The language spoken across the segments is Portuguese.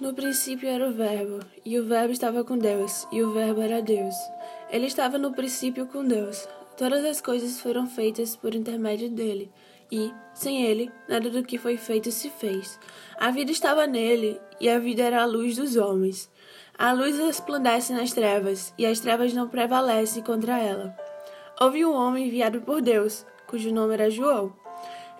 No princípio era o Verbo, e o Verbo estava com Deus, e o Verbo era Deus. Ele estava no princípio com Deus. Todas as coisas foram feitas por intermédio dele, e, sem ele, nada do que foi feito se fez. A vida estava nele, e a vida era a luz dos homens. A luz resplandece nas trevas, e as trevas não prevalecem contra ela. Houve um homem enviado por Deus, cujo nome era João.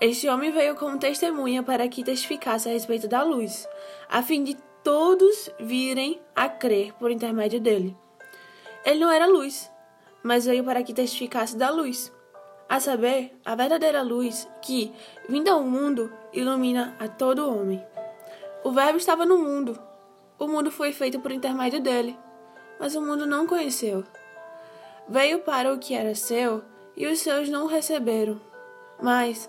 Este homem veio como testemunha para que testificasse a respeito da luz, a fim de todos virem a crer por intermédio dele. Ele não era luz, mas veio para que testificasse da luz, a saber, a verdadeira luz que, vinda ao mundo, ilumina a todo homem. O Verbo estava no mundo. O mundo foi feito por intermédio dele, mas o mundo não conheceu. Veio para o que era seu, e os seus não o receberam. Mas,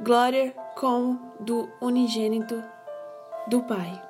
glória como do unigênito do Pai.